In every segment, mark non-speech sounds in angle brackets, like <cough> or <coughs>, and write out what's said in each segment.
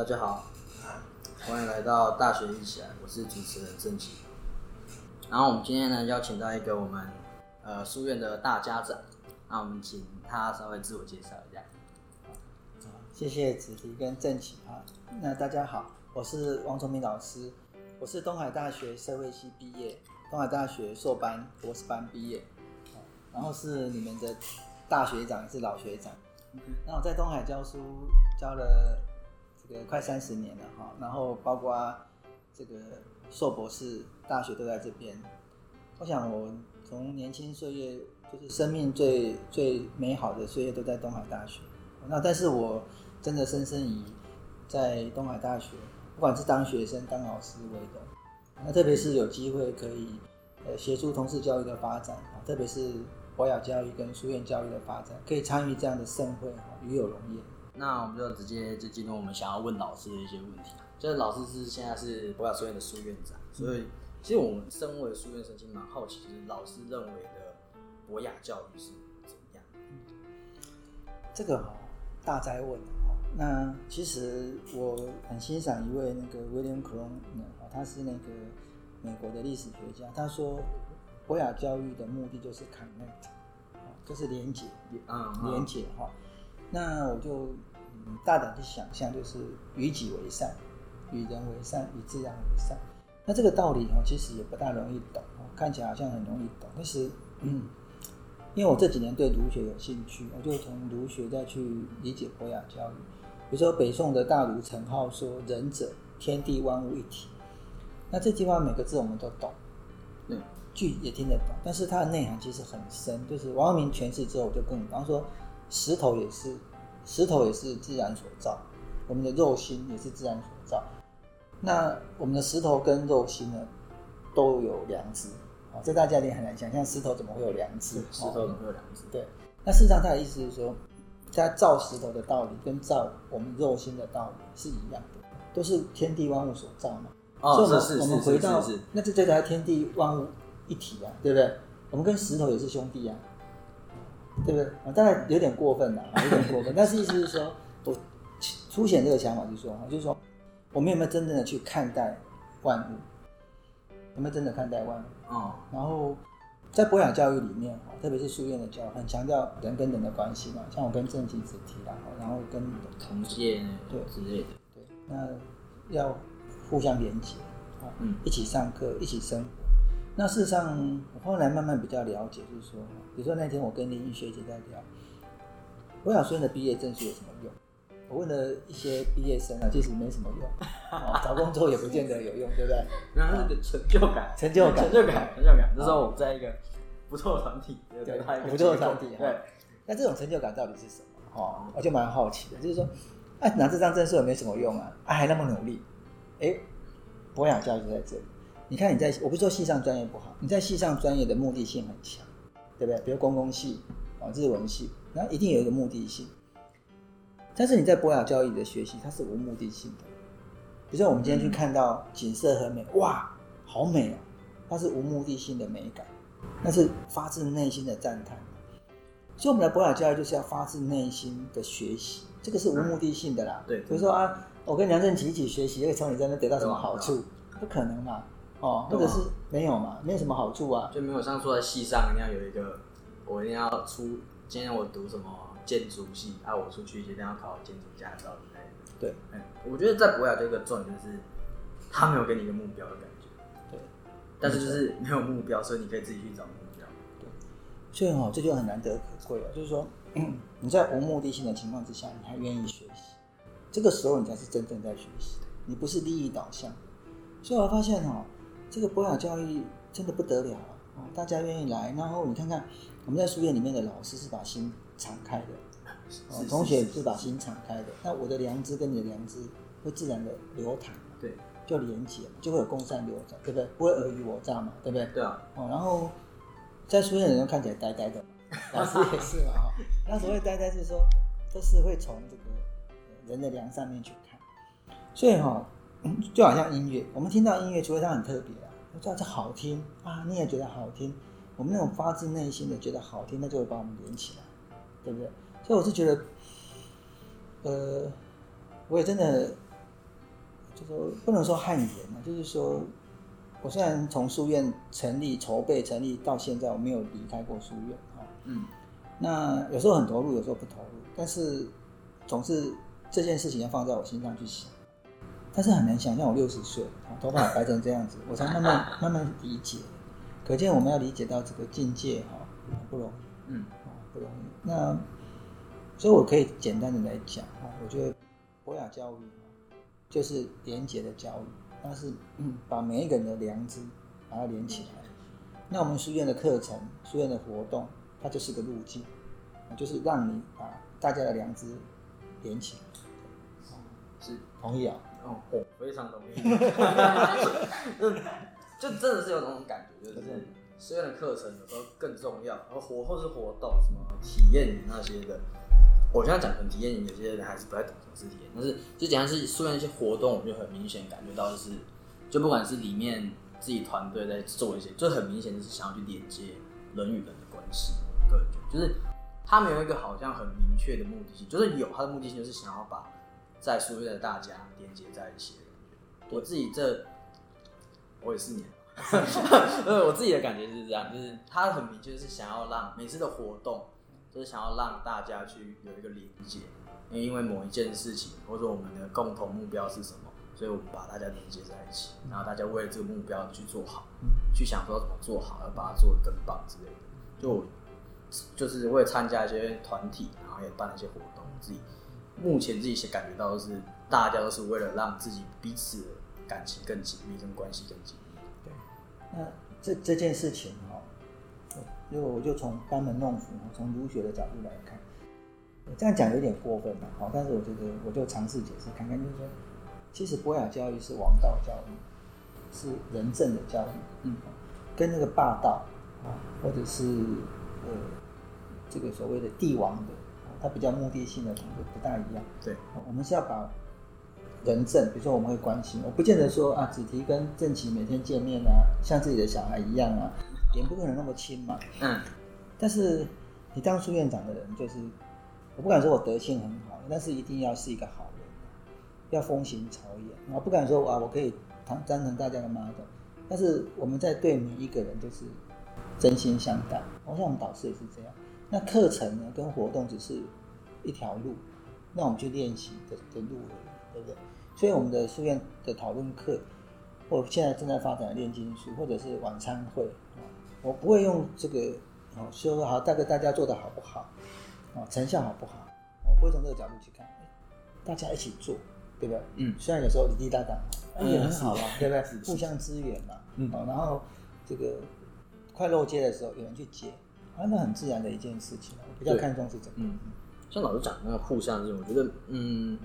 大家好，欢迎来到大学一起来，我是主持人郑奇。然后我们今天呢邀请到一个我们呃书院的大家长，那我们请他稍微自我介绍一下。谢谢子迪跟郑奇啊。那大家好，我是王崇明老师，我是东海大学社会系毕业，东海大学硕班、博士班毕业，然后是你们的大学长，是老学长。那我在东海教书教了这个快三十年了哈，然后包括这个硕博士、大学都在这边。我想我从年轻岁月，就是生命最最美好的岁月都在东海大学。那但是我真的深深以在东海大学，不管是当学生、当老师为荣。那特别是有机会可以呃协助同事教育的发展啊，特别是。博雅教育跟书院教育的发展，可以参与这样的盛会，哈，与有荣焉。那我们就直接就进入我们想要问老师的一些问题。就是老师是现在是博雅书院的书院长，所以其实我们身为书院生，其实蛮好奇，就是老师认为的博雅教育是怎么样？这个哈大灾问哈。那其实我很欣赏一位那个 William c r o n 他是那个美国的历史学家，他说。博雅教育的目的就是 connect，就是连接，啊，连接哈。那我就大胆去想象，就是与己为善，与人为善，与自然为善。那这个道理哦，其实也不大容易懂，看起来好像很容易懂，但是，嗯，因为我这几年对儒学有兴趣，我就从儒学再去理解博雅教育。比如说北宋的大儒陈浩说：“仁者，天地万物一体。”那这句话每个字我们都懂，对。句也听得懂，但是它的内涵其实很深。就是王阳明诠释之后，我就更，比方说，石头也是，石头也是自然所造，我们的肉心也是自然所造。那我们的石头跟肉心呢，都有良知啊，这大家也很难想象，石头怎么会有良知？石头怎么会有良知？对。那事实上，他的意思是说，他造石头的道理跟造我们肉心的道理是一样的，都是天地万物所造嘛。哦，是是是。我们回到，那就这才天地万物。一体啊，对不对？我们跟石头也是兄弟啊，对不对？啊，当然有点过分了，有点过分。<laughs> 但是意思是说，我凸显这个想法，就是说，就是说，我们有没有真正的去看待万物？有没有真的看待万物？哦。然后在博雅教育里面，特别是书院的教，很强调人跟人的关系嘛。像我跟郑经子提到，然后跟同届对之类的，对，那要互相连接啊，嗯，一起上课，一起生。那事实上，我后来慢慢比较了解，就是说，比如说那天我跟林玉学姐在聊，我想说的毕业证书有什么用？我问了一些毕业生啊，其实没什么用，<laughs> 找工作也不见得有用，对不对？然后那个成就感，成就感，成就感，成就感。那时候我在一个不错的团体，对，不错的团体，对。那这种成就感到底是什么？哦，我就蛮好奇的，就是说，哎，拿这张证书也没什么用啊，啊，还那么努力，哎，博雅教育在这里。你看你在，我不是说系上专业不好，你在系上专业的目的性很强，对不对？比如公共系啊、日文系，那一定有一个目的性。但是你在博雅教育的学习，它是无目的性的。比如说我们今天去看到景色很美，哇，好美哦，它是无目的性的美感，那是发自内心的赞叹。所以我们的博雅教育就是要发自内心的学习，这个是无目的性的啦。对，比如说啊，我跟梁振奇一起学习，会从你这边得到什么好处？不可能嘛。哦，或者是没有嘛，没有什么好处啊，就没有像说在系上一定要有一个，我一定要出，今天我读什么建筑系，啊，我出去一定要考建筑驾照之类的。对，嗯，我觉得在博雅这个重点就是，他没有给你一个目标的感觉。对，但是就是没有目标，所以你可以自己去找目标。对，所以哈，这就很难得可贵了，就是说，<clears throat> 你在无目的性的情况之下，你还愿意学习，这个时候你才是真正在学习，你不是利益导向。所以我发现哈。这个博雅教育真的不得了啊！大家愿意来，然后你看看我们在书院里面的老师是把心敞开的，哦同学是把心敞开的。那我的良知跟你的良知会自然的流淌，对，就连接，就会有共善流转，对不对？不会尔虞我诈嘛，对不对？对啊。哦，然后在书院的人看起来呆呆的，<laughs> 老师也是嘛哈。那所谓呆呆是说，都是会从这个人的良上面去看，所以哈。就好像音乐，我们听到音乐，除非它很特别啊，知道这好听啊，你也觉得好听，我们那种发自内心的觉得好听，那就会把我们连起来，对不对？所以我是觉得，呃，我也真的就说不能说汗颜嘛，就是说我虽然从书院成立、筹备成立到现在，我没有离开过书院啊。嗯，那有时候很投入，有时候不投入，但是总是这件事情要放在我心上去想。但是很难想象我六十岁，头发白成这样子，<laughs> 我才慢慢慢慢理解。可见我们要理解到这个境界哈，不容易，嗯，啊，不容易。那所以我可以简单的来讲哈，我觉得博雅教育就是连结的教育，它是嗯，把每一个人的良知把它连起来。那我们书院的课程、书院的活动，它就是个路径，就是让你把大家的良知连起来。是同意啊？哦，我非常同意。<laughs> 就真的是有那种感觉，就是书院的课程有时候更重要，然后活或是活动什么体验营那些的。我现在讲可能体验营，有些人还是不太懂什么是体验，但是就讲是虽然一些活动，我就很明显感觉到就是，就不管是里面自己团队在做一些，就很明显就是想要去连接人与人的关系。个人觉得，就是他们有一个好像很明确的目的性，就是有他的目的性，就是想要把在书院的大家连接在一起的感觉。我自己这。我也是年，<laughs> 对，我自己的感觉是这样，就是他很明确是想要让每次的活动，就是想要让大家去有一个连接，因为某一件事情或者我们的共同目标是什么，所以我们把大家连接在一起，然后大家为了这个目标去做好，去想说怎么做好，要把它做得更棒之类的。就就是为了参加一些团体，然后也办一些活动，自己目前自己先感觉到的是，大家都是为了让自己彼此。感情更紧密，跟关系更紧密。对，那这这件事情哈，如果我就从班门弄斧，从儒学的角度来看，这样讲有点过分了，好，但是我觉得我就尝试解释看看，就是说，其实博雅教育是王道教育，是仁政的教育，嗯，跟那个霸道啊，或者是呃这个所谓的帝王的，它比较目的性的，不大一样。对，我们是要把。人证，比如说我们会关心，我不见得说啊，子提跟正奇每天见面啊，像自己的小孩一样啊，也不可能那么亲嘛。嗯。但是你当书院长的人，就是我不敢说我德性很好，但是一定要是一个好人，要风行草野。我不敢说啊，我可以当当成大家的 model，但是我们在对每一个人都是真心相待。我想我们导师也是这样。那课程呢，跟活动只是一条路，那我们去练习的的路而已。对不对？所以我们的书院的讨论课，或现在正在发展的炼金术，或者是晚餐会啊，我不会用这个哦说好大概大家做的好不好啊，成效好不好？我不会从这个角度去看，大家一起做，对不对？嗯。虽然有时候滴滴答答，也很好嘛，对不对？互相支援嘛。嗯。然后这个快漏接的时候有人去接，啊，那很自然的一件事情。我比较看重是这个。嗯。像老师讲那个互相这种，我觉得嗯。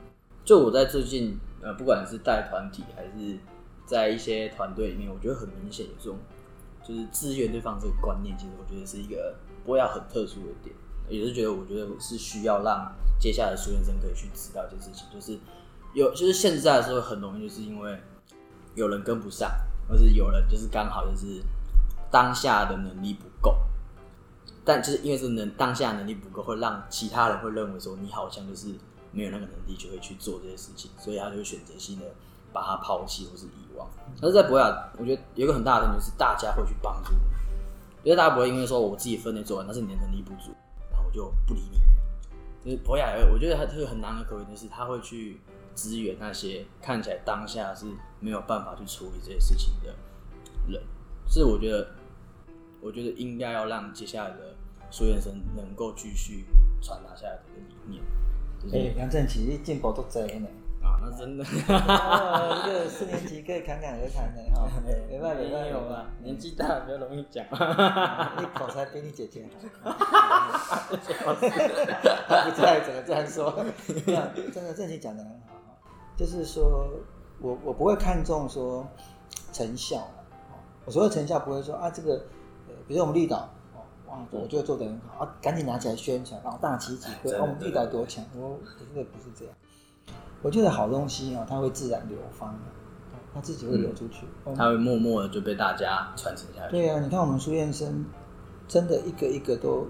就我在最近，呃，不管是带团体还是在一些团队里面，我觉得很明显有这种，就是支援对方这个观念，其实我觉得是一个不会要很特殊的点，也是觉得我觉得是需要让接下来的书院生可以去知道一件事情，就是有，就是现在的时候很容易就是因为有人跟不上，或是有人就是刚好就是当下的能力不够，但就是因为是能当下能力不够，会让其他人会认为说你好像就是。没有那个能力就会去做这些事情，所以他就会选择性的把它抛弃或是遗忘。但是在博雅，我觉得有一个很大的点就是大家会去帮助你，因为大家不会因为说我自己分内做完，但是你的能力不足，然后我就不理你。就是博雅，我觉得他这个很难的可能就是他会去支援那些看起来当下是没有办法去处理这些事情的人。是我觉得，我觉得应该要让接下来的书院生能够继续传达下来的理念。哎，梁振奇进步都真呢。啊，那真的。哦，一个四年级可以侃侃而谈的哈。没办法，没有啊，年纪大比较容易讲。<laughs> 你口才比你姐姐好。<laughs> 不知道怎么这样说。真的，振奇讲的很好。就是说我我不会看重说成效我所谓成效不会说啊这个，比如我们绿岛。我觉得做的很好啊，赶紧拿起来宣传，然后大旗几挥，我们力道多强。我真的不是这样，我觉得好东西啊，它会自然流芳，它自己会流出去，它会默默的就被大家传承下去。对啊，你看我们书院生，真的一个一个都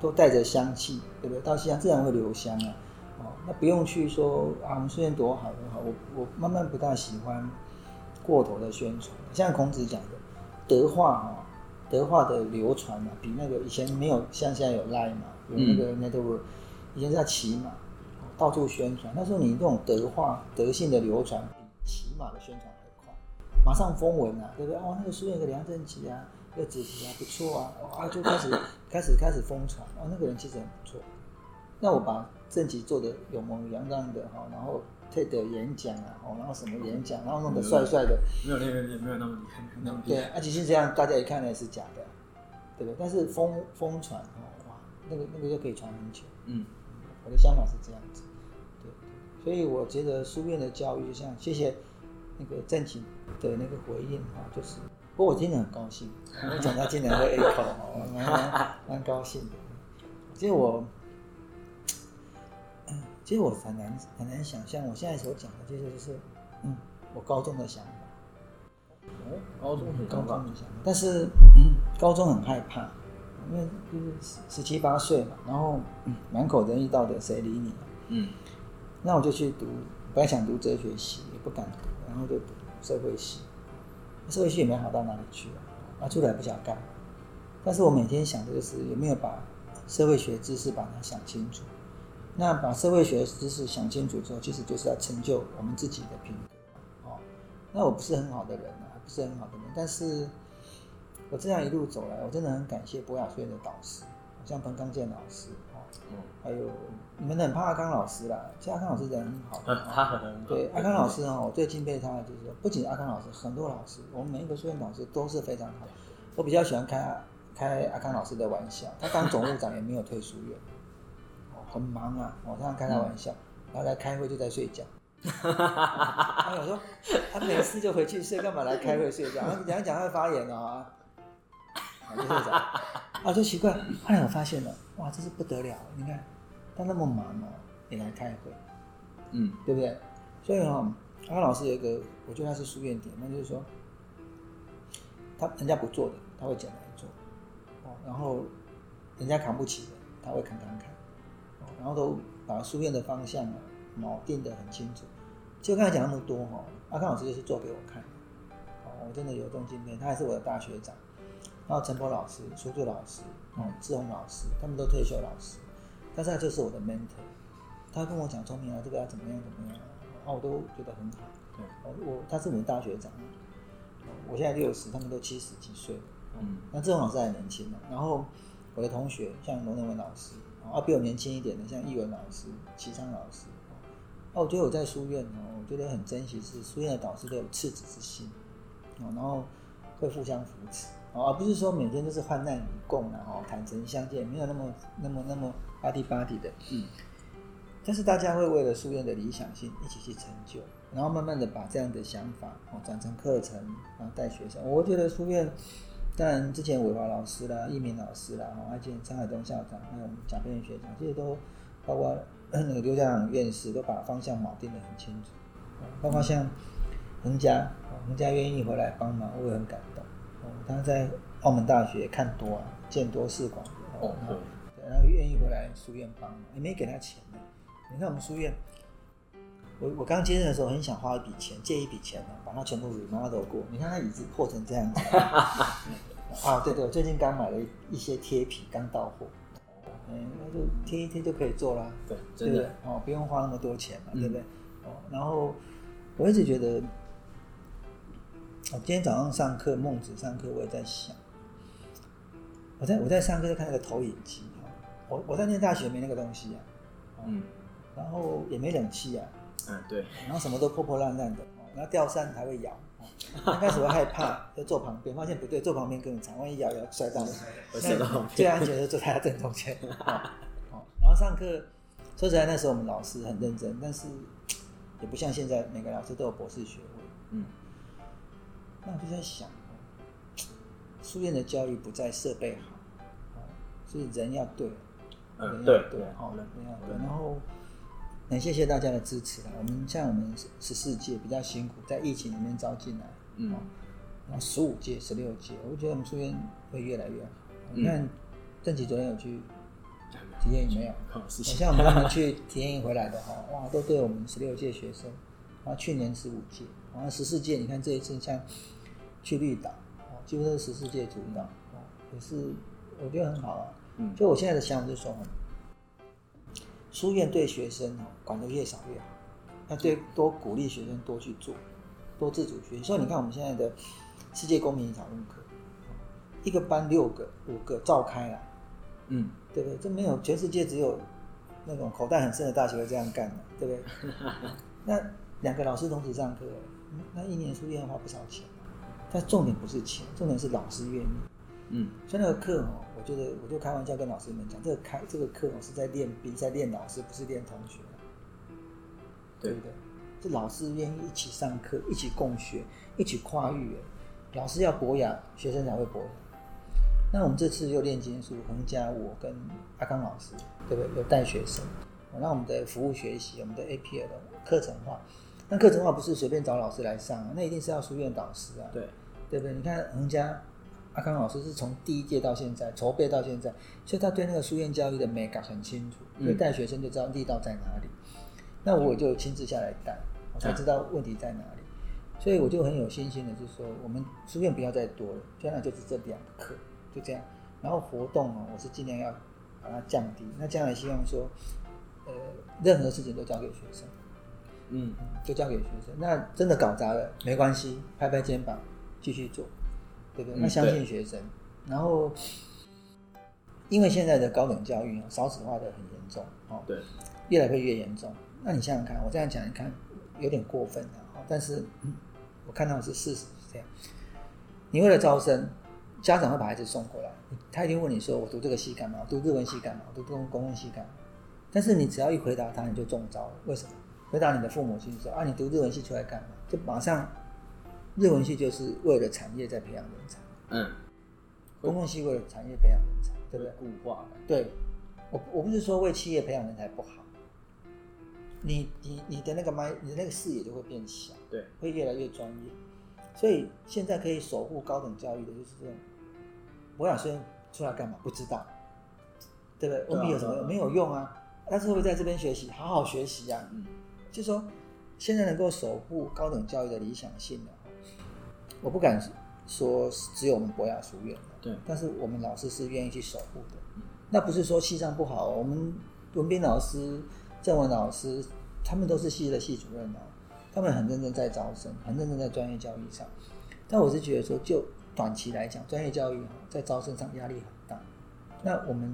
都带着香气，对不对？到西洋自然会留香啊。哦，那不用去说啊，我们书院多好多好。我我慢慢不大喜欢过头的宣传，像孔子讲的德化啊，德化的流传嘛，比那个以前没有像现在有 Line 嘛，有那个 network，以前在骑马，到处宣传。那时候你这种德化德性的流传，比骑马的宣传还快，马上风闻啊，对不对？哦，那个书院有个梁振奇啊，那个子题啊不错啊，啊就开始 <coughs> 开始开始疯传，哦，那个人其实很不错。那我把正极做的有模有样的哈，然后 TED 演讲啊，哦，然后什么演讲，然后弄得帅帅的，没有那个没有那么厉害，那么对，而且是这样，大家一看呢是假的，对不对？但是疯疯传哦，哇，那个那个就可以传很久。嗯，我的想法是这样子，对，所以我觉得书院的教育，就像谢谢那个正经的那个回应哈，就是，不过我听得很高兴，我讲他竟然会 echo 哦，蛮蛮高兴的，其实我。其实我很难很难想象，我现在所讲的，其实就是，嗯，我高中的想法。哦，高中高中的想法，但是高中很害怕，因为就是十十七八岁嘛，然后满口仁义道德，谁理你？嗯，那我就去读，本来想读哲学系，也不敢读，然后就读社会系。社会系也没好到哪里去啊，啊，出来不想干。但是我每天想的就是有没有把社会学知识把它想清楚。那把社会学知识想清楚之后，其实就是要成就我们自己的品格哦。那我不是很好的人啊，不是很好的人，但是我这样一路走来，我真的很感谢博雅书院的导师，像彭刚健老师哦，还有你们很怕阿康老师啦，其实阿康老师人很好，他很对阿康老师哦，我最敬佩他的就是说，不仅阿康老师，很多老师，我们每一个书院老师都是非常好。我比较喜欢开开阿康老师的玩笑，他当总务长也没有退书院。很忙啊，我常常开他玩笑，然后来开会就在睡觉。<laughs> 他有说他没事就回去睡，干嘛来开会睡觉？然 <laughs> 后讲讲他发言哦，啊，就奇怪。后来我发现了，哇，这是不得了！你看他那么忙哦，也来开会，嗯，对不对？所以哈，阿老师有一个，我觉得他是书院点，那就是说，他人家不做的，他会捡来做，哦，然后人家扛不起的，他会扛扛扛。然后都把书院的方向啊，锚定得很清楚。就刚才讲那么多哈，阿康老师就是做给我看，哦，我真的有动敬佩，他还是我的大学长。然后陈波老师、苏作老师、哦，志宏老师，他们都退休老师，但是他就是我的 mentor。他跟我讲聪明啊，这个要怎么样怎么样，啊，我都觉得很好。对，我他是我们大学长，我现在六十，他们都七十几岁。嗯，那志宏老师还年轻嘛。然后我的同学像罗能文老师。啊，比我年轻一点的，像易文老师、齐昌老师，哦，我觉得我在书院哦，我觉得很珍惜，是书院的导师都有赤子之心，哦，然后会互相扶持，哦，而不是说每天都是患难与共然后坦诚相见，没有那么那么那么巴蒂巴蒂的，嗯，但是大家会为了书院的理想性一起去成就，然后慢慢的把这样的想法哦转成课程，然后带学生，我觉得书院。当然，之前伟华老师啦、易明老师啦，哈，而且张海东校长，还有贾佩元学长，这些都包括那个刘家长院士，都把方向锚定的很清楚。包括像恒家，恒家愿意回来帮忙，我也很感动。他在澳门大学看多啊，见多识广，哦，对，然后愿意回来书院帮忙，也没给他钱。你看我们书院。我我刚接任的时候很想花一笔钱，借一笔钱呢，把它全部 remodel 过。你看它椅子破成这样子。<laughs> 啊，对对，我最近刚买了一些贴皮，刚到货。嗯，那就贴一贴就可以做啦。对，真的哦，不用花那么多钱嘛，对不对？哦，然后我一直觉得，我今天早上上课，孟子上课，我也在想，我在我在上课在看那个投影机我我在念大学没那个东西啊。嗯。然后也没冷气啊。嗯，对，然后什么都破破烂烂的，然后吊扇还会摇，刚开始会害怕，<laughs> 就坐旁边，发现不对，坐旁边更惨，万一摇摇摔到，最安全的坐在正中间。好，<laughs> 然后上课，说实在那时候我们老师很认真，但是也不像现在每个老师都有博士学位。嗯，那我就在想，书院的教育不在设备好，是人要对，人要对，好人要对，然后。很谢谢大家的支持啊！我们像我们十四届比较辛苦，在疫情里面招进来，嗯，然后十五届、十六届，我觉得我们书院会越来越好。你看，郑奇昨天有去体验营没有。哦是好像我们他们去体验营回来的哈，哇，都对我们十六届学生，然后去年十五届，然后十四届，你看这一次像去绿岛，啊，几乎都是十四届主导，啊，也是我觉得很好啊。嗯就我现在的想法就是说，书院对学生哦管得越少越好，要对多鼓励学生多去做，多自主学习。所以你看我们现在的世界公民讨论课，一个班六个、五个照开啊，嗯，对不对？这没有全世界只有那种口袋很深的大学会这样干的，对不对？<laughs> 那两个老师同时上课，嗯那一年书院要花不少钱啊但重点不是钱，重点是老师愿意。嗯所以那个课哦，我觉得我就开玩笑跟老师们讲，这个开这个课哦是在练兵，在练老师，不是练同学，对对不对？是老师愿意一起上课，一起共学，一起跨域。哎老师要博雅，学生才会博雅。那我们这次又练金术，恒家我跟阿康老师，对不对？有带学生，哦那我们的服务学习，我们的 APL 的课程化，那课程化不是随便找老师来上啊，那一定是要书院导师啊。对，对不对？你看恒家阿康老师是从第一届到现在筹备到现在，所以他对那个书院教育的美感很清楚，嗯所以带学生就知道力道在哪里。那我就亲自下来带，我才知道问题在哪里。所以我就很有信心的，就是说我们书院不要再多了，将来就是这两课，就这样。然后活动哦，我是尽量要把它降低。那将来希望说，呃，任何事情都交给学生。嗯就交给学生。那真的搞砸了没关系，拍拍肩膀继续做，对不对？嗯那相信学生，然后因为现在的高等教育啊，少子化的很严重哦，对，越来会越严重。那你想想看，我这样讲，你看有点过分了、哦，但是、嗯我看到的是事实是这样。你为了招生，家长会把孩子送过来，他一定问你说：“我读这个系干嘛？我读日文系干嘛？我读公公共系干嘛？”但是你只要一回答他，你就中招了。为什么？回答你的父母亲说：“啊，你读日文系出来干嘛？”就马上，日文系就是为了产业在培养人才，嗯，公共系为了产业培养人才，对不对？固化了，对，我我不是说为企业培养人才不好，你你你的那个麦，你的那个视野就会变小，对，会越来越专业。所以现在可以守护高等教育的就是这种，我想生出来干嘛？不知道，对不对？我们有什么对啊没有用啊？但是会在这边学习，好好学习啊。嗯就说现在能够守护高等教育的理想性的，我不敢说只有我们博雅书院的，对，但是我们老师是愿意去守护的。那不是说系上不好哦，我们文斌老师、郑文老师，他们都是系的系主任哦，他们很认真在招生，很认真在专业教育上。但我是觉得说，就短期来讲，专业教育在招生上压力很大。那我们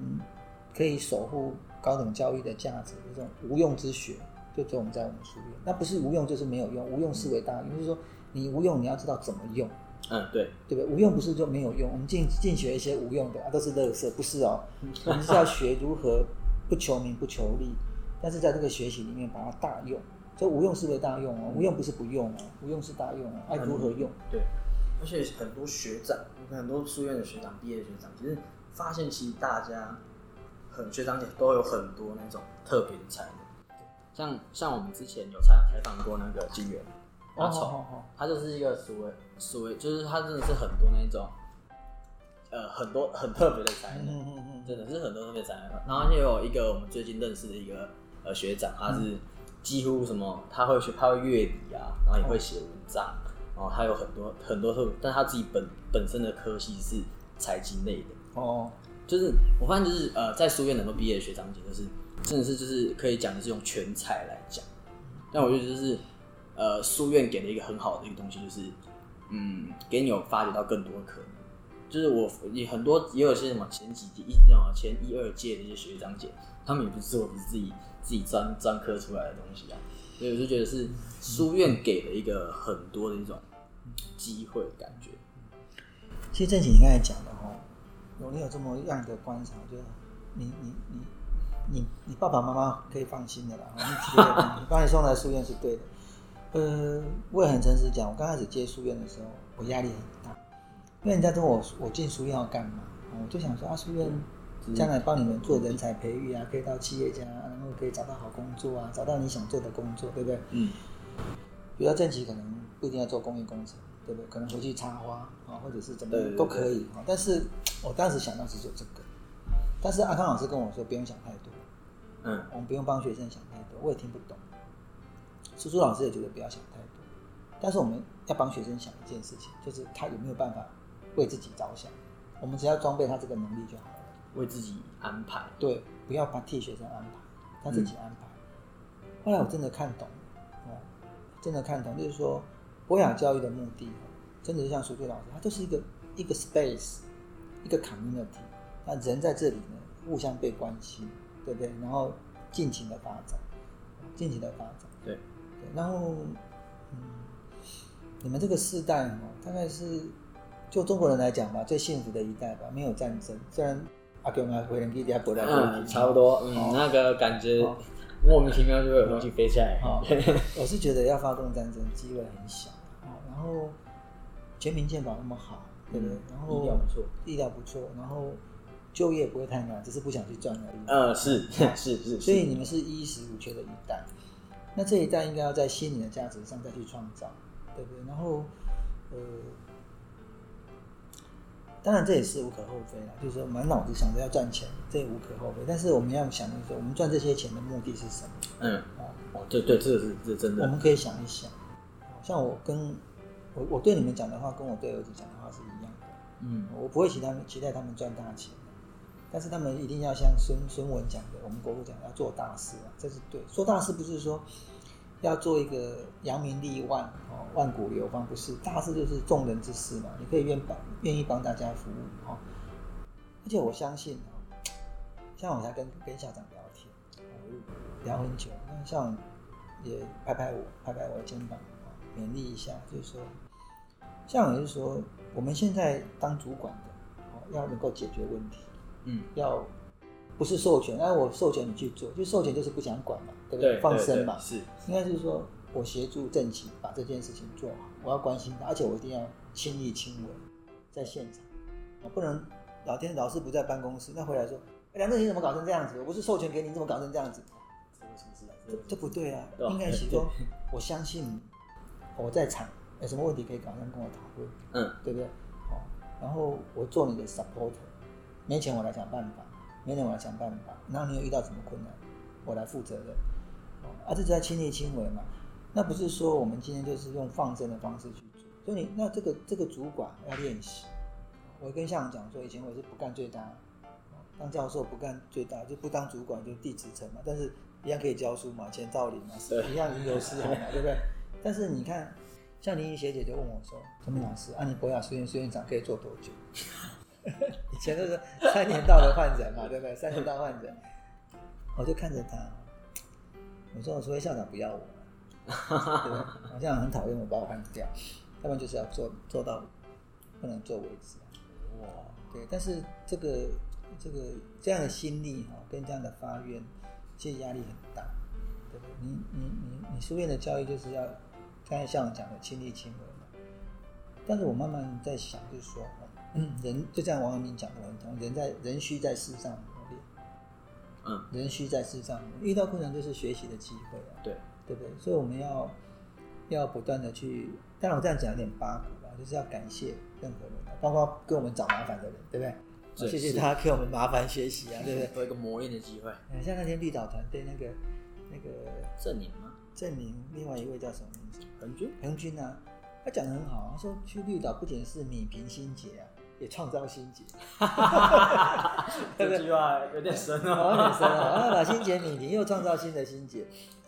可以守护高等教育的价值，这种无用之学，就只有我们在我们书院。那不是无用就是没有用，无用视为大用，就是说你无用，你要知道怎么用。嗯对，对不对？无用不是就没有用，我们进进学一些无用的、啊、都是垃圾，不是哦。<laughs> 我们是要学如何不求名不求利，但是在这个学习里面把它大用。所以无用是为大用哦，无用不是不用哦，无用是大用哦，爱如何用？对，而且很多学长，很多书院的学长、毕业的学长，其实发现其实大家很学长姐都有很多那种特别的才能，像像我们之前有采采访过那个金源阿哦丑，他就是一个所谓所谓就是他真的是很多那种呃很多很特别的才能，嗯嗯嗯真的是很多特别才能。然后也有一个我们最近认识的一个呃学长，他是几乎什么他会学，他会乐理啊，然后也会写文章，然后他有很多很多特别，但他自己本本身的科系是财经类的。哦，就是我发现就是呃，在书院能够毕业的学长姐，就是真的是就是可以讲的是用全才来讲，但我觉得就是呃，书院给了一个很好的一个东西，就是嗯，给你有发掘到更多的可能。就是我也很多也有些什么前几届一那种前一二届的一些学长姐，他们也不是我们自己自己专专科出来的东西啊，所以我就觉得是书院给了一个很多的一种机会感觉。其实正经你刚才讲的哦，有你有这么样的观察，我觉得你你你你你爸爸妈妈可以放心的啦，哦你觉得你把你送来书院是对的。呃，我也很诚实讲，我刚开始接书院的时候，我压力很大，因为人家问我我进书院要干嘛，哦我就想说啊，书院将来帮你们做人才培育啊，可以到企业家，然后可以找到好工作啊，找到你想做的工作，对不对？嗯，比如正奇可能不一定要做工业工程，对不对？可能回去插花啊，或者是怎么都可以啊。但是我当时想到是做这个，但是阿康老师跟我说不用想太多，嗯我们不用帮学生想太多，我也听不懂。苏苏老师也觉得不要想太多，但是我们要帮学生想一件事情，就是他有没有办法为自己着想。我们只要装备他这个能力就好了。为自己安排。对，不要帮替学生安排，他自己安排。后来我真的看懂了，哦，真的看懂，就是说博雅教育的目的，真的是像苏苏老师，他就是一个一个 space，一个 community，那人在这里呢，互相被关心，对不对？然后尽情的发展，尽情的发展。对，然后，嗯，你们这个世代哦，大概是就中国人来讲吧，最幸福的一代吧，没有战争。虽然阿公啊，回人给底下博来博嗯，去，差不多。哦嗯，那个感觉哦莫名其妙就会有东西飞下来。哦，<laughs> 我是觉得要发动战争机会很小哦，然后全民健保那么好，对不对？嗯然后医疗不错，医疗不错，然后就业不会太难，只是不想去赚而已。呃，是 <laughs> 是是，所以你们是衣食无缺的一代，那这一代应该要在心灵的价值上再去创造，对不对？然后，呃，当然这也是无可厚非啦，就是说满脑子想着要赚钱，这也无可厚非。但是我们要想的是，我们赚这些钱的目的是什么？嗯，哦，哦，对对，这个是这真的。我们可以想一想。像我跟我我对你们讲的话，跟我对儿子讲的话是一样的。嗯我不会期待期待他们赚大钱，但是他们一定要像孙孙文讲的，我们国父讲要做大事啊，这是对。做大事不是说要做一个扬名立万哦，万古流芳，不是大事就是众人之事嘛，你可以愿帮愿意帮大家服务哦。而且我相信哦，像我才跟跟校长聊天，聊很久，那校长也拍拍我，拍拍我的肩膀，勉励一下，就是说，校长就是说，我们现在当主管的，哦，要能够解决问题，嗯，要不是授权，那我授权你去做，就授权就是不想管嘛，对不对，放生嘛，是，应该是说我协助政企把这件事情做好，我要关心他，而且我一定要亲力亲为，在现场，我不能老天老是不在办公室，那回来说，哎梁振英怎么搞成这样子？我不是授权给你，你怎么搞成这样子？这？这这不对啊，对应该是说，我相信你，我在场，有什么问题可以马上跟我讨论，嗯，对不对？哦，然后我做你的 supporter，没钱我来想办法，没人我来想办法，然后你有遇到什么困难，我来负责任，哦，啊，这就在亲力亲为嘛。那不是说我们今天就是用放生的方式去做，所以你那这个这个主管要练习。我跟校长讲说，以前我也是不干最大，哦当教授不干最大，就不当主管就递职称嘛，但是一样可以教书嘛，钱照领嘛，对一样云游四海嘛，对不对？但是你看，像林怡学姐就问我说：“陈明老师，啊，你博雅书院书院长可以做多久？” <laughs> 以前都是三年到的患者嘛，对不对？三年到患者，我就看着他，我说：“我除非校长不要我？好像很讨厌我，把我换掉，要不然就是要做做到不能做为止。”哇，对，但是这个这个这样的心力哈、跟这样的发愿，其实压力很大，对不对？你你你你书院的教育就是要刚才校长讲的亲力亲为嘛。但是我慢慢在想，就是说，嗯，人就像王阳明讲的很同，人在人需在世上磨练，嗯，人需在世上磨练遇到困难就是学习的机会啊。对，对不对？所以我们要要不断的去，当然我这样讲有点八股吧，就是要感谢任何人，包括跟我们找麻烦的人，对不对？是谢谢他给我们麻烦学习啊，对不对？有一个磨练的机会。嗯像那天绿岛团队那个那个郑宁吗？郑宁，另外一位叫什么名字？恒君？彭军啊，他讲的很好，他说去绿岛不仅是米平心结啊，也创造心结？<laughs> 这句话有点深哦，有点深哦，那把心结米平，又创造新的心结，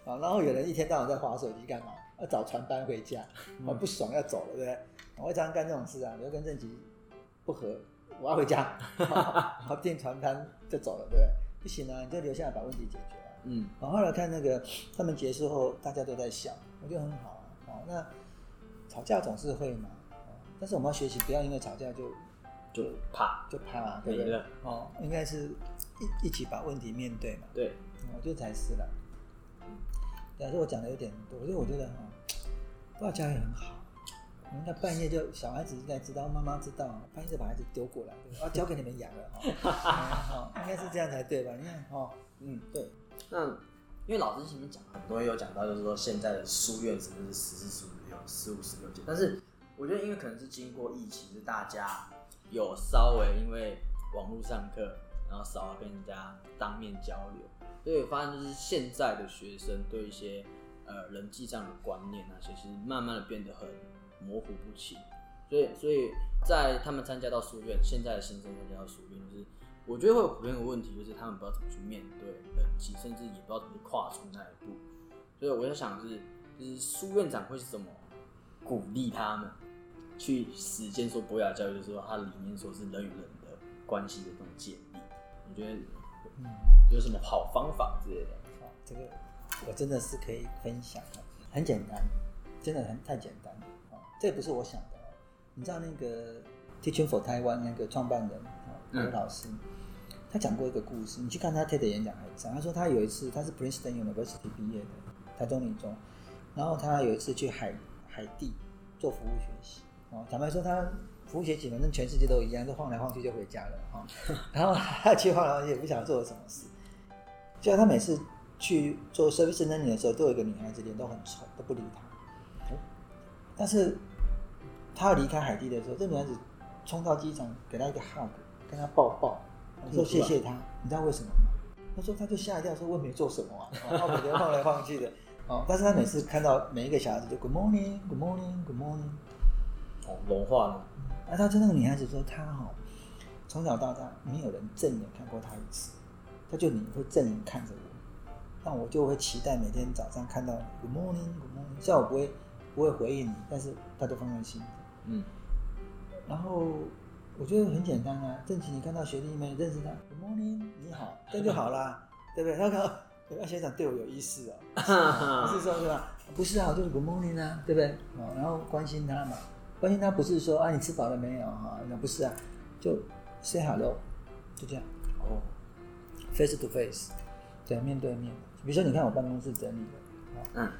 啊，然后有人一天到晚在划手机干嘛？要找船班回家，啊，不爽要走了，对不对？我会常常干这种事啊，比如跟郑吉不合，我要回家，<laughs> 好订船班就走了，对不对？不行啊，你就留下来把问题解决啊。嗯，然后后来看那个他们结束后，大家都在笑，我觉得很好啊。哦，那吵架总是会嘛，哦，但是我们要学习，不要因为吵架就就怕。就怕，对不对？哦，应该是一一起把问题面对嘛。对，我觉得才是了。但是我讲的有点多，所以我觉得哈，不要教育很好。你们在半夜就小孩子应该知道，妈妈知道，半夜就把孩子丢过来，对吧？啊，交给你们养了哈、<laughs> 哦，应该是这样才对吧？你看哦，嗯，对。那因为老师前面讲很多有讲到，就是说现在的书院是不是十四、十五六、十五、十六届，但是我觉得因为可能是经过疫情，是大家有稍微因为网络上课，然后少了跟人家当面交流。所以我发现就是现在的学生对一些呃人际上的观念那些，其实慢慢的变得很模糊不清。所以所以在他们参加到书院，现在的新生参加到书院，就是我觉得会有普遍的问题，就是他们不知道怎么去面对人际，甚至也不知道怎么去跨出那一步。所以我在想是，就是书院长会是怎么鼓励他们去实践说博雅教育，的时候他里面说是人与人的关系的这种建立。你觉得，有什么好方法之类的？好，这个我真的是可以分享的，很简单，真的很太简单了。哦，这也不是我想的哦。你知道那个 Teaching for Taiwan 那个创办人哦，嗯刘老师，他讲过一个故事，你去看他 TED 演讲还讲。他说他有一次他是 Princeton University 毕业的，台中理中，然后他有一次去海海地做服务学习。哦，坦白说他。服务学习反正全世界都一样，都晃来晃去就回家了哈、<laughs> 然后他去晃来晃去也不晓得做了什么事，结果他每次去做 service learning 的时候，都有一个女孩子脸都很臭，都不理他。但是他要离开海地的时候，这女孩子冲到机场给他一个 hug，跟他抱抱，说谢谢他。你知道为什么吗？他说他就吓一跳，说我也没做什么啊，然后每天晃来晃去的。哦，但是他每次看到每一个小孩子就 Good morning，Good morning，Good morning。哦，融化了。那他就那个女孩子说，她哈、从小到大没有人正眼看过她一次，她就你会正眼看着我，那我就会期待每天早上看到你 Good morning，Good morning。虽然我不会不会回应你，但是她都放在心里。嗯，然后我觉得很简单啊，正奇你看到学弟妹认识他，Good morning，你好，这样就好啦，<laughs> 对不对？他看到那学长对我有意思哦，<laughs> 不是说是吧？不是啊，就是 Good morning 啊，对不对？哦，然后关心他嘛，关心他不是说啊你吃饱了没有？哈，那不是啊，就 say hello，就这样。哦，，face to face，对，面对面。比如说你看我办公室整理的，啊，嗯，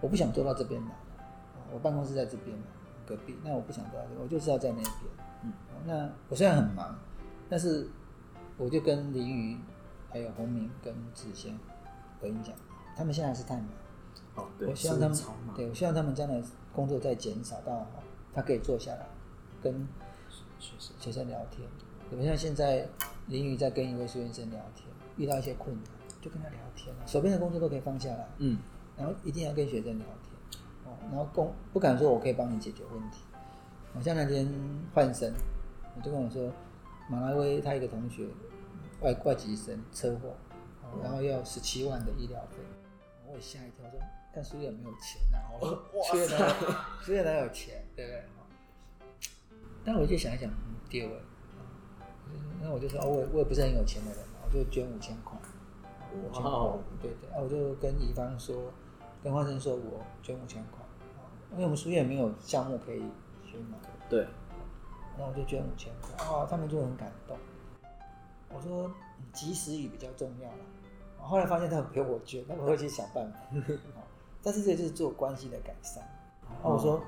我不想坐到这边来，哦我办公室在这边隔壁，那我不想坐到这边，我就是要在那边。嗯。哦，那我虽然很忙，但是我就跟林宇、还有洪明跟子贤，我跟你讲，他们现在是太忙，哦，对，我希望他们对我希望他们将来工作再减少到他可以坐下来跟学生聊天。我像现在林宇在跟一位苏先生聊天，遇到一些困难就跟他聊天，手边的工作都可以放下来，嗯，然后一定要跟学生聊天，哦，然后共不敢说我可以帮你解决问题。我像那天换生，我就跟我说，马拉威他一个同学外外籍生车祸，哦然后要十七万的医疗费，我也吓一跳，说但书院没有钱啊，我说书院哪有书院哪有钱，对不对？哦但我就想一想，嗯，第二位，那我就说，哦我也我也不是很有钱的人，我就捐五千块，五千块对对，啊，我就跟乙方说，跟花生说我捐五千块，哦因为我们书院没有项目可以捐嘛，对，那我就捐五千块，啊，他们就很感动。我说嗯及时雨比较重要了，哦后来发现他们不用我捐，他们会去想办法。哦但是这就是做关系的改善。哦，我说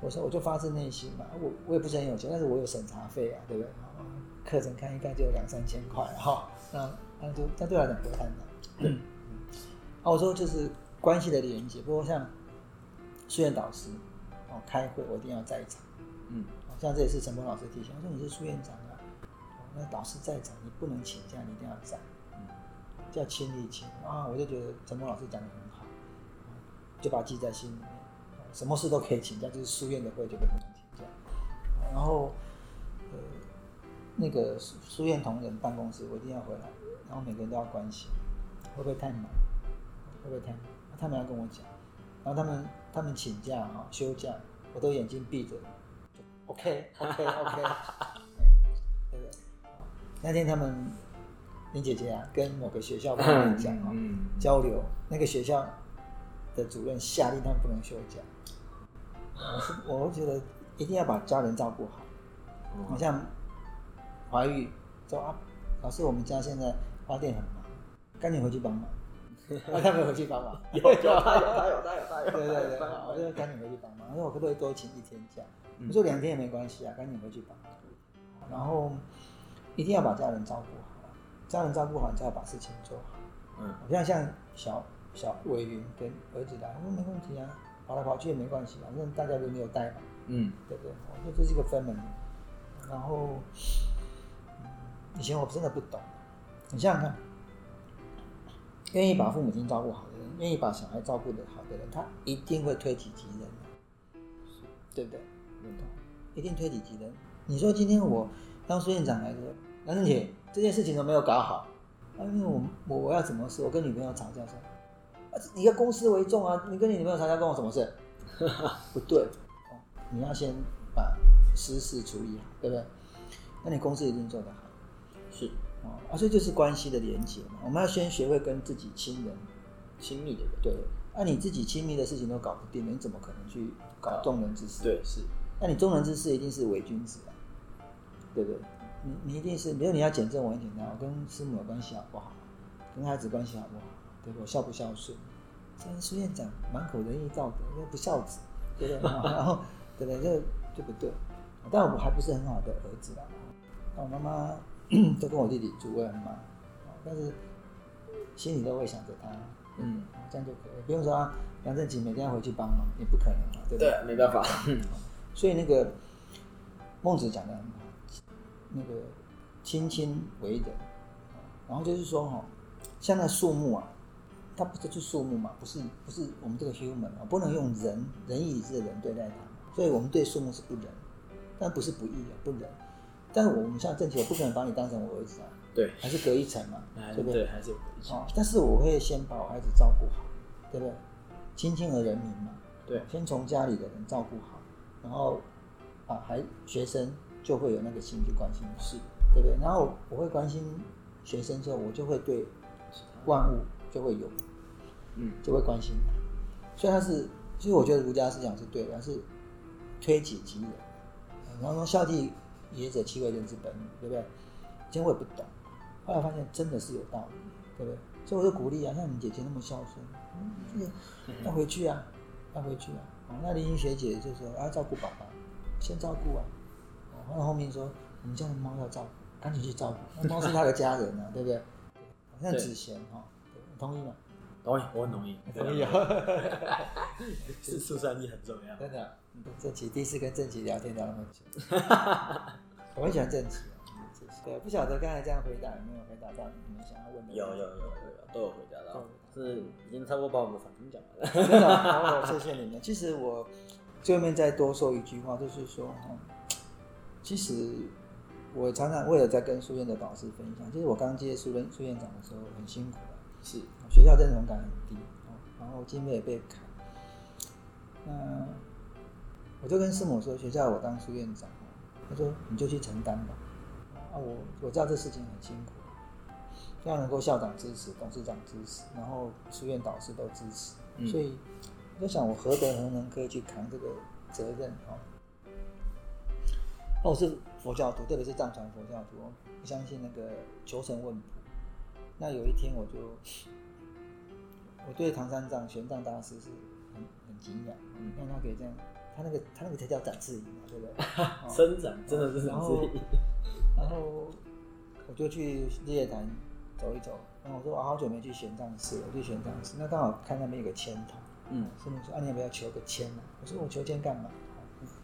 我说我就发自内心嘛，我我也不是很有钱，但是我有审查费啊，对不对？哦课程看一看就有两三千块哈、那那就那对我来讲不会太难。<clears throat> 啊，我说就是关系的连接，不过像书院导师哦开会我一定要在场。嗯，哦像这也是陈鹏老师提醒，我说你是书院长啊，哦那导师在场，你不能请假，你一定要在，嗯叫亲力亲啊，我就觉得陈鹏老师讲的很就把它记在心里面，哦什么事都可以请假，就是书院的会就不能请假，哦然后呃那个书书院同仁办公室我一定要回来，然后每个人都要关心，会不会太忙，会不会太忙，他们要跟我讲，然后他们他们请假哈、休假，我都眼睛闭着。OK OK OK，对不对？那天他们林姐姐啊，跟某个学校跟他们讲哦，嗯交流，那个学校的主任下令他们不能休假。我是我会觉得一定要把家人照顾好，你嗯，像怀孕说啊，老师我们家现在花店很忙，赶紧回去帮忙。啊，<laughs> 他没有回去帮忙，有有他有他有他有他有，对对对，我就赶紧回去帮忙。他说我可不可以多请一天假？嗯我说两天也没关系啊，赶紧回去帮忙。然后一定要把家人照顾好，家人照顾好，你才要把事情做好。嗯像像小小伟云跟儿子来，我说没问题啊，跑来跑去也没关系，反正大家轮流带嘛，嗯对不对？我说这是一个 family。然后，嗯以前我真的不懂，你想想看，愿意把父母亲照顾好的人，愿意把小孩照顾的好的人，他一定会推己及人的，对不对？一定推己及人。你说今天我当书院长来说，梁振姐这件事情都没有搞好，啊，因为我我我要怎么说？我跟女朋友吵架说，啊，你要公司为重啊，你跟你女朋友吵架关我什么事？不对，<laughs> 哦，你要先把私事处理好，对不对？那你公司一定做得好。是哦，啊，所以就是关系的连接嘛。我们要先学会跟自己亲人亲密的人，对，那、你自己亲密的事情都搞不定了，你怎么可能去搞众人之事？对，是那你众人之事一定是伪君子啊，对不对？你你一定是，比如你要检证我很简单，我跟师母的关系好不好，跟孩子关系好不好，对不对？我孝不孝顺？这样苏院长满口仁义道德，那不孝子，对不对？<laughs> 然后对不对？这对不对？但我还不是很好的儿子啦，那我妈妈都跟我弟弟住，我也很忙，但是心里都会想着他，嗯，这样就可以，不用说啊，梁振奇每天要回去帮忙，也不可能嘛，对不对？对，没办法，<laughs> 所以那个孟子讲的很好，那个亲亲为人，然后就是说哈，像那树木啊，它不是就树木嘛，不是不是我们这个 human 啊，不能用人仁义礼智的人对待它，所以我们对树木是不仁，但不是不义啊，不仁。但是我们像正奇，我不可能把你当成我儿子啊，对，还是隔一层嘛，对不对？还是隔一层，哦，但是我会先把我孩子照顾好，对不对？亲亲而人民嘛，对，先从家里的人照顾好，然后啊，还学生就会有那个心去关心，是，对不对？然后我会关心学生之后，我就会对万物就会有，嗯，就会关心他。所以他是，所以我觉得儒家思想是对的，他是推己及人，然后说孝悌也者，其为人之本与，对不对？以前我也不懂，后来发现真的是有道理，对不对？所以我就鼓励啊，像你姐姐那么孝顺，嗯，这个要回去啊，要回去啊。哦，那林英学姐就说啊，照顾爸爸，先照顾啊。哦，然后后面说我们家的猫要照顾，赶紧去照顾，那猫是他的家人啊，对不对？好像对子贤哈，同意吗？同意，我很同意，同意啊，是出善意很重要，真的。郑琪第一次跟郑琪聊天聊那么久，<laughs> 我很喜欢郑琪啊。对，不晓得刚才这样回答有没有回答到你们想要问的？有有有有有都有回答到，是已经差不多把我们的反应讲完了，真的啊，好，谢谢你们。其实我最后面再多说一句话，就是说哈，其实我常常为了在跟书院的导师分享，就是我刚接书院书院长的时候很辛苦的，是，学校认同感很低，哦然后经费也被砍。那我就跟师母说，学校我当书院长，他说你就去承担吧。啊，我我知道这事情很辛苦，希望能够校长支持、董事长支持，然后书院导师都支持，嗯所以我在想，我何德何能可以去扛这个责任哦？哦我是佛教徒，特别是藏传佛教徒，我不相信那个求神问卜。那有一天我就，我对唐三藏玄奘大师是很很敬仰，你看他可以这样，他那个他那个才叫展翅仪嘛，对不对？<laughs> 哦生长真的是然后然后我就去日月潭走一走，然后我说我好久没去玄奘寺，我去玄奘寺，那刚好看那边有个签筒，嗯，师母说啊你要不要求个签啊？我说我求签干嘛？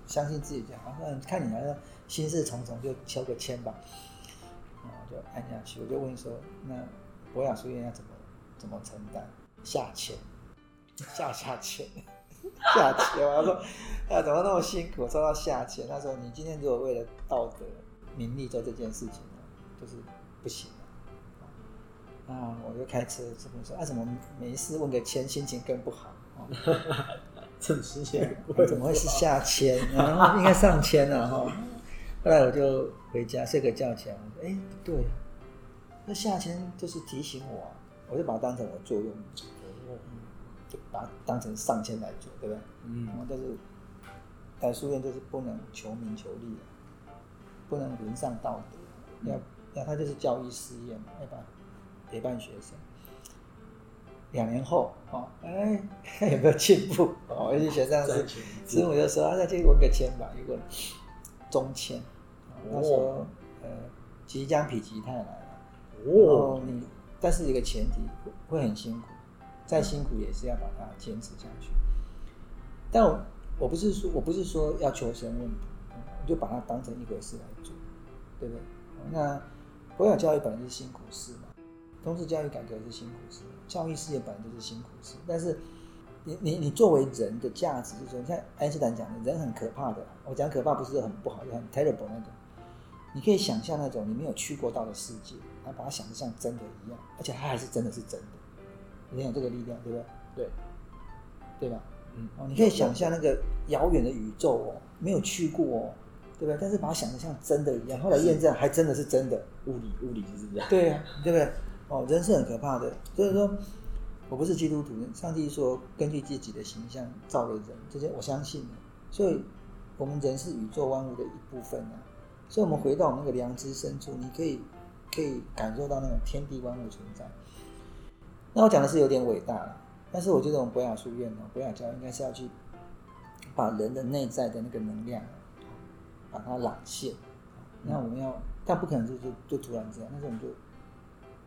相信自己就好。他说看你好像心事重重，就求个签吧。然后就按下去，我就问说那博雅书院要怎么怎么承担下签？下下签，下签。我说啊怎么那么辛苦，做到下签？他说你今天如果为了道德名利做这件事情呢，就是不行的。啊，我就开车，这么说啊，怎么没事问个签，心情更不好？<laughs> 哦正之前怎么会是下签？然后应该上签了哈。后来我就回家睡个觉起来，我说：“哎，不对啊，那下签就是提醒我啊，我就把它当成我作用，就把它当成上签来做，对不对？嗯然后但是在书院就是不能求名求利的，不能沦丧道德，要要他就是教育事业嘛，要把陪伴学生。两年后，哦，哎，看有没有进步？哦，我去学这样子在，群师母就说：“啊，再去问个签吧，一个中签。哦他说：“呃，即将否极泰来哦，你，但是一个前提会很辛苦，再辛苦也是要把它坚持下去。但我我不是说我不是说要求神问卜，我就把它当成一回事来做，对不对？那博雅教育本来就是辛苦事嘛，通识教育改革是辛苦事，教育事业本来就是辛苦事。但是你你你作为人的价值，就是说，像爱因斯坦讲的，人很可怕的。我讲可怕不是很不好，很 terrible 那种。你可以想象那种你没有去过到的世界，然后把它想的像真的一样，而且它还是真的是真的。你有这个力量，对不对？对，对吧？嗯，哦，你可以想象那个遥远的宇宙哦，没有去过哦，对不对？但是把它想的像真的一样，后来验证还真的是真的。物理物理就是这样。对呀、<laughs> 对不对？哦，人是很可怕的，所以说，我不是基督徒，上帝说根据自己的形象造了人，这些我相信的，所以我们人是宇宙万物的一部分啊。所以，我们回到我们那个良知深处，你可以可以感受到那种天地万物存在。那我讲的是有点伟大了，但是我觉得我们博雅书院呢，博雅教应该是要去把人的内在的那个能量，把它朗现。那我们要，但不可能就就就突然这样，但是我们就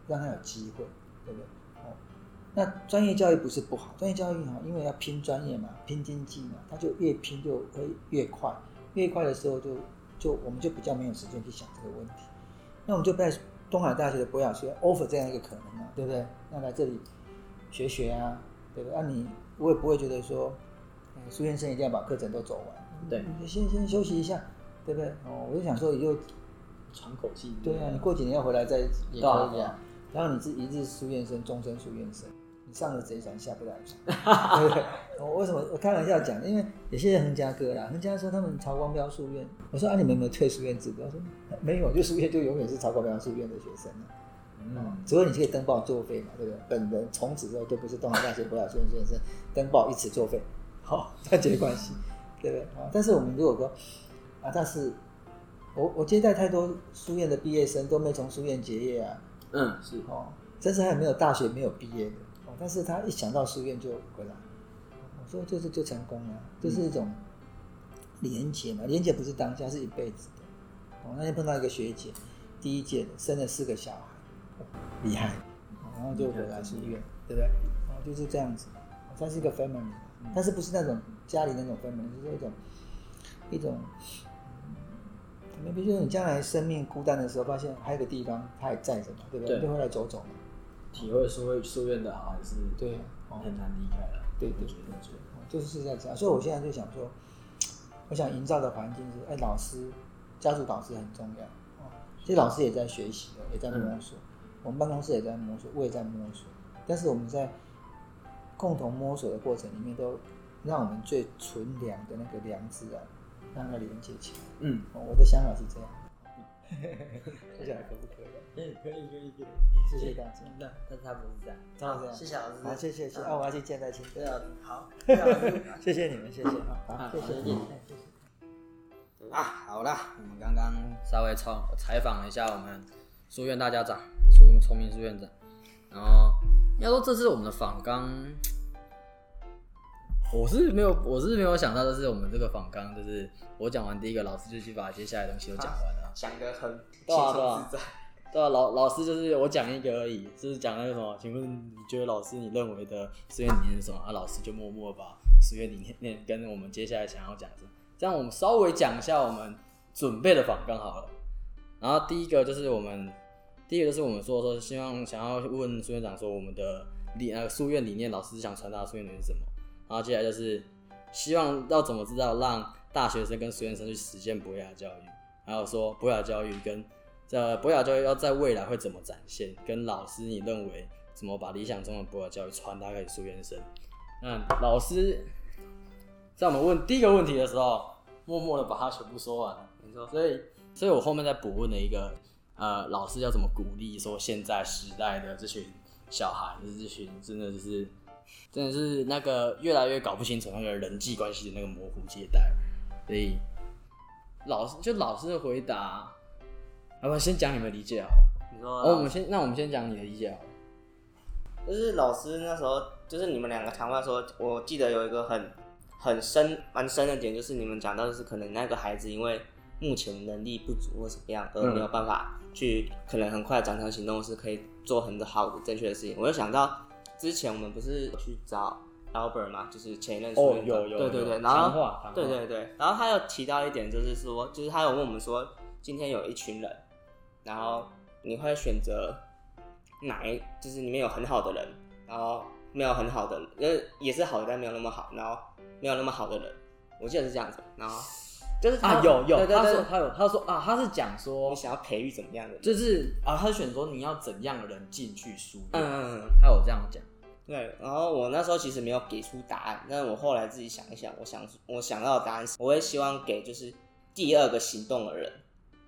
让他有机会，对不对？哦，那专业教育不是不好，专业教育哈，因为要拼专业嘛，拼经济嘛，他就越拼就会越快，越快的时候就就我们就比较没有时间去想这个问题。那我们就在东海大学的博雅学院 offer 这样一个可能嘛，对不对？那来这里学学啊，对不对？那、你我也不会觉得说，呃苏先生一定要把课程都走完，对你先先休息一下，对不对？哦，我就想说，也就喘口气。对啊，你过几年要回来再也可以啊。然后你是一日书院生，终身书院生，你上了贼船，下不了船，对 <laughs> 不对？我为什么我开玩笑讲？因为有些人恒嘉哥啦，恒嘉说他们曹光标书院，我说啊，你们有没有退书院制度？他说没有，就书院就永远是曹光标书院的学生啊。嗯，除了你可以登报作废嘛，对不对？本人从此之后都不是东华大学博雅书院先生，登报一此作废，好、断绝关系，对不对？啊，但是我们如果说啊，但是我我接待太多书院的毕业生都没从书院结业啊，嗯，是。哦，甚至还有没有大学没有毕业的，哦，但是他一想到书院就回来，我说就是就成功了，就是一种连接嘛，连接不是当下，是一辈子的。我，那天碰到一个学姐，第一届的，生了四个小孩，哦厉害，哦然后就回来书院，对不对？哦，就是这样子，哦它是一个 family，但是不是那种家里那种 family，就是一种一种。嗯，比如说你将来生命孤单的时候，发现还有个地方它还在着嘛，对不对？对就回来走走嘛。体会是会书院的好还是对啊，哦，很难离开了。对对我觉得我觉得就是在这样，所以我现在就想说，我想营造的环境是，哎，老师、家族导师很重要哦。其实老师也在学习的，也在摸索，我们办公室也在摸索，我也在摸索。但是我们在共同摸索的过程里面，都让我们最纯良的那个良知啊，让它连接起来。嗯，哦我的想法是这样，不晓得可不可以？可以可以可以可以。谢谢大家。那但是他不是这样。真的这样谢谢老师。好，谢谢谢我要去见在清对老师好。谢谢你们，谢谢。啊，好，啊谢谢。啊，好啦，我们刚刚稍微采采访了一下我们书院大家长苏聪明书院长，然后要说这次我们的访纲，我是没有我是没有想到，就是我们这个访纲，就是我讲完第一个，老师就去把接下来的东西都讲完了。想得很轻松自在。对啊，老老师就是我讲一个而已，就是讲那个什么，请问你觉得老师你认为的实验理念是什么？啊，老师就默默把实验理念跟我们接下来想要讲的，这样我们稍微讲一下我们准备的访纲好了。然后第一个就是我们，第一个就是我们说说希望想要问苏院长说我们的理呃书院理念，老师想传达的书院理念是什么？然后接下来就是希望要怎么知道让大学生跟实验生去实践博雅教育，还有说博雅教育跟这博雅教育要在未来会怎么展现？跟老师你认为怎么把理想中的博雅教育传达给书院生？那老师在我们问第一个问题的时候，默默的把它全部说完了。没错，所以，所以我后面再补问了一个，呃，老师要怎么鼓励说现在时代的这群小孩，就是这群真的就是，真的是那个越来越搞不清楚那个人际关系的那个模糊地带。所以，老师就老师的回答，要不先讲你们理解好了。你说哦，我们先，那我们先讲你的理解好了。就是老师那时候，就是你们两个谈话说，我记得有一个很很深、蛮深的点，就是你们讲到的是可能那个孩子因为目前能力不足或怎么样，而没有办法去可能很快长成行动，是可以做很多好的正确的事情。我就想到之前我们不是去找 Albert 嘛，就是前一任哦书院长有有对对对，有然后对对对，然后他又提到一点，就是说，就是他有问我们说，今天有一群人，然后你会选择哪一就是里面有很好的人，然后没有很好的人，呃也是好的但没有那么好，然后没有那么好的人，我记得是这样子，然后就是他啊，有有，他说他有他说啊，他是讲说你，想要培育怎么样的人，就是啊，他选说你要怎样的人进去书院，嗯嗯嗯。他有这样讲，对，然后我那时候其实没有给出答案，但是我后来自己想一想，我想我想到的答案是，我会希望给就是第二个行动的人，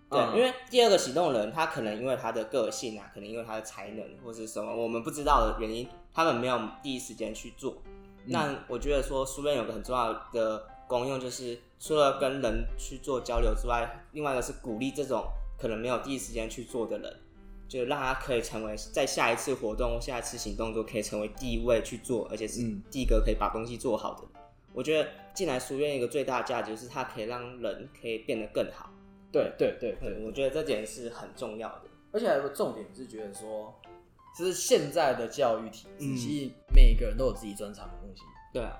对，嗯因为第二个行动人，他可能因为他的个性啊，可能因为他的才能或是什么我们不知道的原因，他们没有第一时间去做。那我觉得说书院有个很重要的功用，就是除了跟人去做交流之外，另外一个是鼓励这种可能没有第一时间去做的人，就让他可以成为在下一次活动下一次行动中可以成为第一位去做，而且是嗯第一个可以把东西做好的。我觉得进来书院一个最大的价值就是它可以让人可以变得更好。对对对对，我觉得这点是很重要的。而且还有个重点是觉得说，就是现在的教育体制，嗯其实每个人都有自己专长的东西，对啊，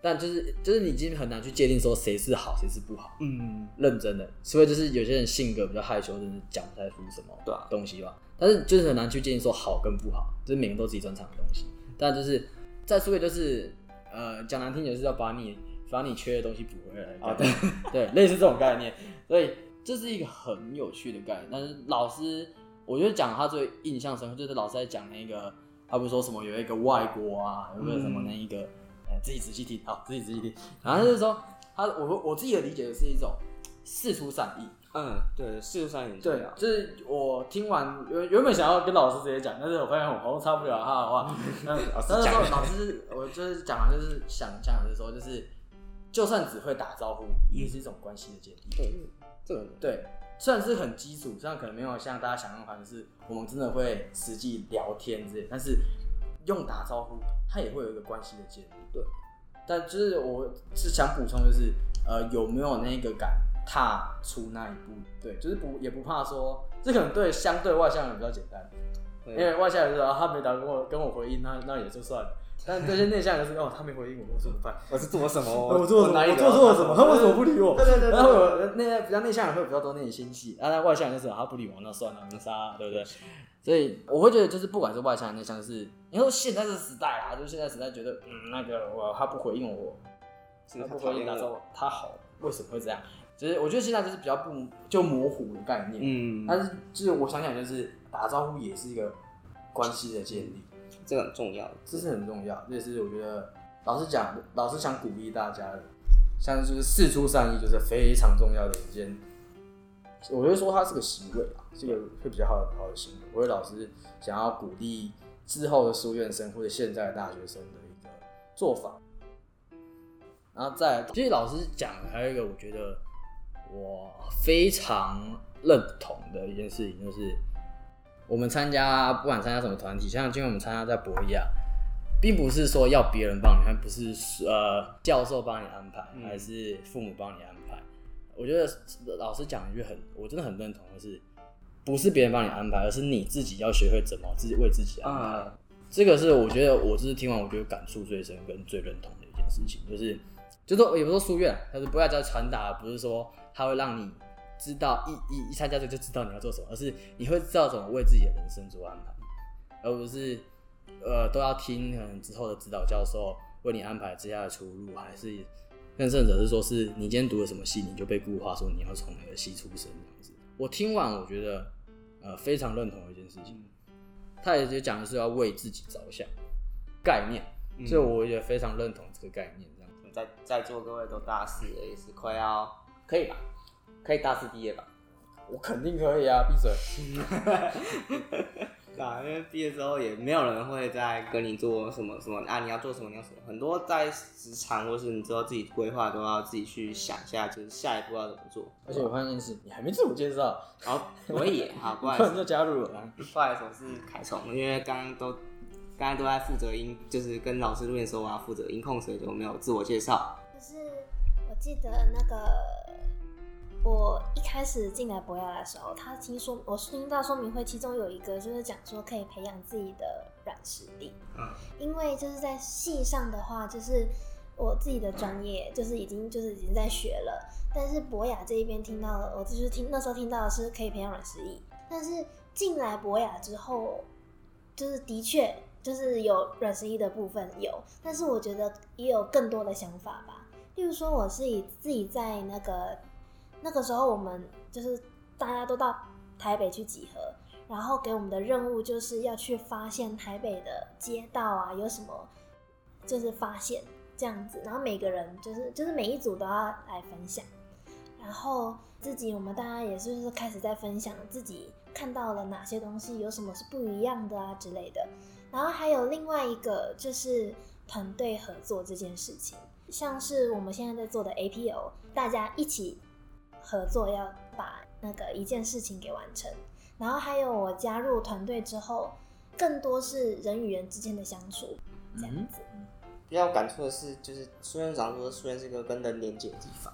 但就是就是你已经很难去界定说谁是好，谁是不好。嗯，认真的，除非就是有些人性格比较害羞，就是讲不太出什么东西吧。但是就是很难去界定说好跟不好，就是每个人都有自己专长的东西。但就是在书院就是呃讲难听点就是要把你把你缺的东西补回来。啊对对，类似这种概念，所以这是一个很有趣的概念。但是老师，我觉得讲他最印象深刻就是老师在讲那个，他不是说什么有一个外国啊，有个什么那一个，呃自己仔细听啊，自己仔细听。然后就是说他我我自己的理解是一种事出善意。嗯，对，事实上很重对啊，。就是我听完原原本想要跟老师直接讲，但是我发现我好像插不了他的话。<laughs> 那老师但是讲说老师，我就是讲完，就是想讲的是说，就是就算只会打招呼，也是一种关系的建立。对，这个对，虽然是很基础，虽然可能没有像大家想象般是我们真的会实际聊天之类，但是用打招呼，它也会有一个关系的建立。对，但就是我是想补充，就是呃有没有那个敢踏出那一步？对，就是不也不怕说，这可能对相对外向人比较简单，因为外向人说、啊、他没打跟我跟我回应，那那也就算了。但这些内向人是哦，他没回应我，我怎么办？<laughs> 我是做什么？<laughs> 我做什么？我哪一个做错了什么？他为什么不理我？对对对对 <laughs> 然后有那比较内向人会有比较多内心戏，啊，那外向人就是他不理我，那算了，没啥，对不对？所以我会觉得，就是不管是外向内向，就是你说现在这个时代啊，就是现在时代觉得，嗯，那个我他不回应我，是他不。回应他说他好，为什么会这样？就是我觉得现在就是比较不就模糊的概念，嗯，但是就是我想想，就是打招呼也是一个关系的建立。这个很重要。这是很重要，这也是我觉得老师讲，老师想鼓励大家的，像就是事出善意，就是非常重要的一件。我会说它是个行为啊，这个会比较好的好的行为。我会老师想要鼓励之后的书院生或者现在的大学生的一个做法。然后再来，其实老师讲还有一个，我觉得我非常认同的一件事情，就是我们参加不管参加什么团体，像今天我们参加在博亚，并不是说要别人帮你看，不是呃教授帮你安排，嗯还是父母帮你安排。我觉得老师讲一句很，我真的很认同的是，不是别人帮你安排，而是你自己要学会怎么自己为自己安排。啊，这个是我觉得我就是听完，我觉得感触最深跟最认同的一件事情，就是就说也不是说书院，但是不要叫传达，不是说他会让你知道一一一参加这个就知道你要做什么，而是你会知道怎么为自己的人生做安排，而不是呃都要听可能之后的指导教授为你安排接下来的出路，还是更甚者是说是你今天读了什么系，你就被固化说你要从哪个系出身这样子。我听完我觉得呃非常认同一件事情。他也就讲的是要为自己着想概念，所以我也非常认同这个概念。这样，在在座各位都大四了，也是快要可以吧？可以大四毕业吧？我肯定可以啊！闭嘴。<laughs> 对啊，因为毕业之后也没有人会再跟你做什么什么啊，你要做什么，你要什么，很多在职场或是你知道自己规划都要自己去想一下，就是下一步要怎么做。而且我发现一件事，你还没自我介绍，好，我也好，不好意思，<laughs> 就加入了。不好意思，我是凯虫，因为刚刚都刚才都在负责音，就是跟老师录音的时候我要负责音控，所以就没有自我介绍。就是我记得那个我一开始进来博雅的时候，他听说我听到说明会，其中有一个就是讲说可以培养自己的软实力。嗯，因为就是在戏上的话，就是我自己的专业就是已经就是已经在学了，但是博雅这一边听到了，我就是听那时候听到的是可以培养软实力，但是进来博雅之后。就是的确就是有软实力的部分有，但是我觉得也有更多的想法吧。例如说，我是以自己在那个那个时候，我们就是大家都到台北去集合，然后给我们的任务就是要去发现台北的街道啊，有什么就是发现这样子，然后每个人就是就是每一组都要来分享，然后自己我们大家也就是开始在分享自己看到了哪些东西，有什么是不一样的啊之类的，然后还有另外一个就是团队合作这件事情，像是我们现在在做的 APO，大家一起合作要把那个一件事情给完成，然后还有我加入团队之后，更多是人与人之间的相处这样子。比较有感触的是，就是苏院长说，苏院是一个跟人连接的地方，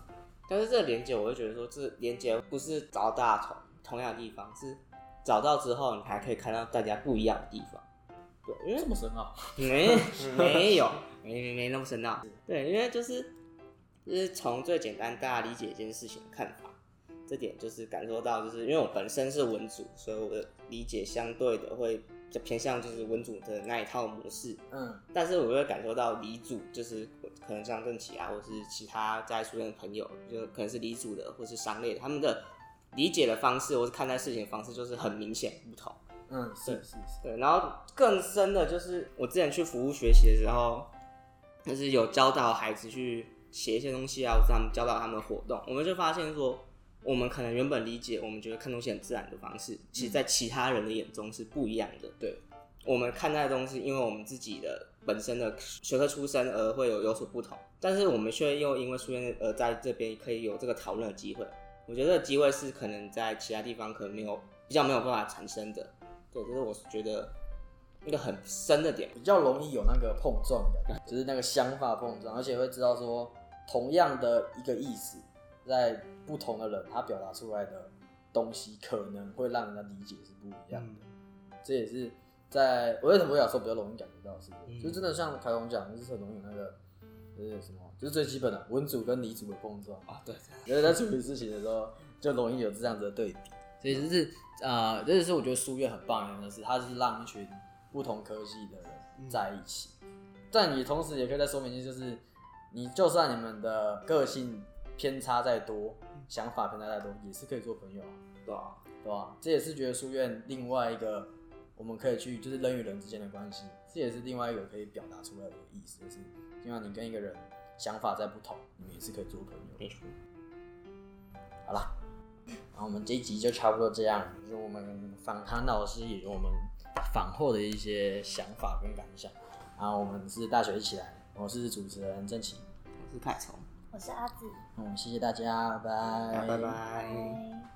但是这个连接，我会觉得说，这连接不是找到大家同同样的地方，是找到之后，你还可以看到大家不一样的地方。对，因为这么深奥，没没有没没没那么深奥。对，因为就是就是从最简单大家理解一件事情的看法，这点就是感受到，就是因为我本身是文组，所以我的理解相对的会比较偏向就是文组的那一套模式。嗯，但是我会感受到理组，就是可能像郑琪啊，或是其他在书院的朋友，就可能是理组的，或是商类的，他们的理解的方式，或是看待事情的方式，就是很明显不同。嗯，是是是，对，然后更深的就是我之前去服务学习的时候，就是有教导孩子去写一些东西啊，或者他们教导他们的活动，我们就发现说，我们可能原本理解，我们觉得看东西很自然的方式，其实在其他人的眼中是不一样的。对，我们看待的东西，因为我们自己的本身的学科出身而会有有所不同，但是我们却又因为出现而在这边可以有这个讨论的机会。我觉得机会是可能在其他地方可能没有比较没有办法产生的。对，这是我觉得一个很深的点。比较容易有那个碰撞感，就是那个想法碰撞，而且会知道说，同样的一个意思，在不同的人他表达出来的东西，可能会让人家理解是不一样的。这也是在我为什么会想说比较容易感觉到是，就真的像凯龙讲，就是很容易有那个，就是什么，就是最基本的文组跟理组的碰撞。啊，对，因为在处理事情的时候，就容易有这样子的对比。所以就是呃，这就是我觉得书院很棒的，是它是让一群不同科系的人在一起，但你同时也可以在说明就是你就算你们的个性偏差再多，想法偏差再多，也是可以做朋友啊，对吧？对吧？这也是觉得书院另外一个我们可以去，就是人与人之间的关系，这也是另外一个可以表达出来的意思，就是因为你跟一个人想法再不同，你们也是可以做朋友。没错。好啦。然后我们这一集就差不多这样，就是我们访谈老师也有我们访后的一些想法跟感想。然后我们是大学一起来，我是主持人郑奇，我是凯聪，我是阿紫，嗯，谢谢大家，拜拜，拜拜。拜。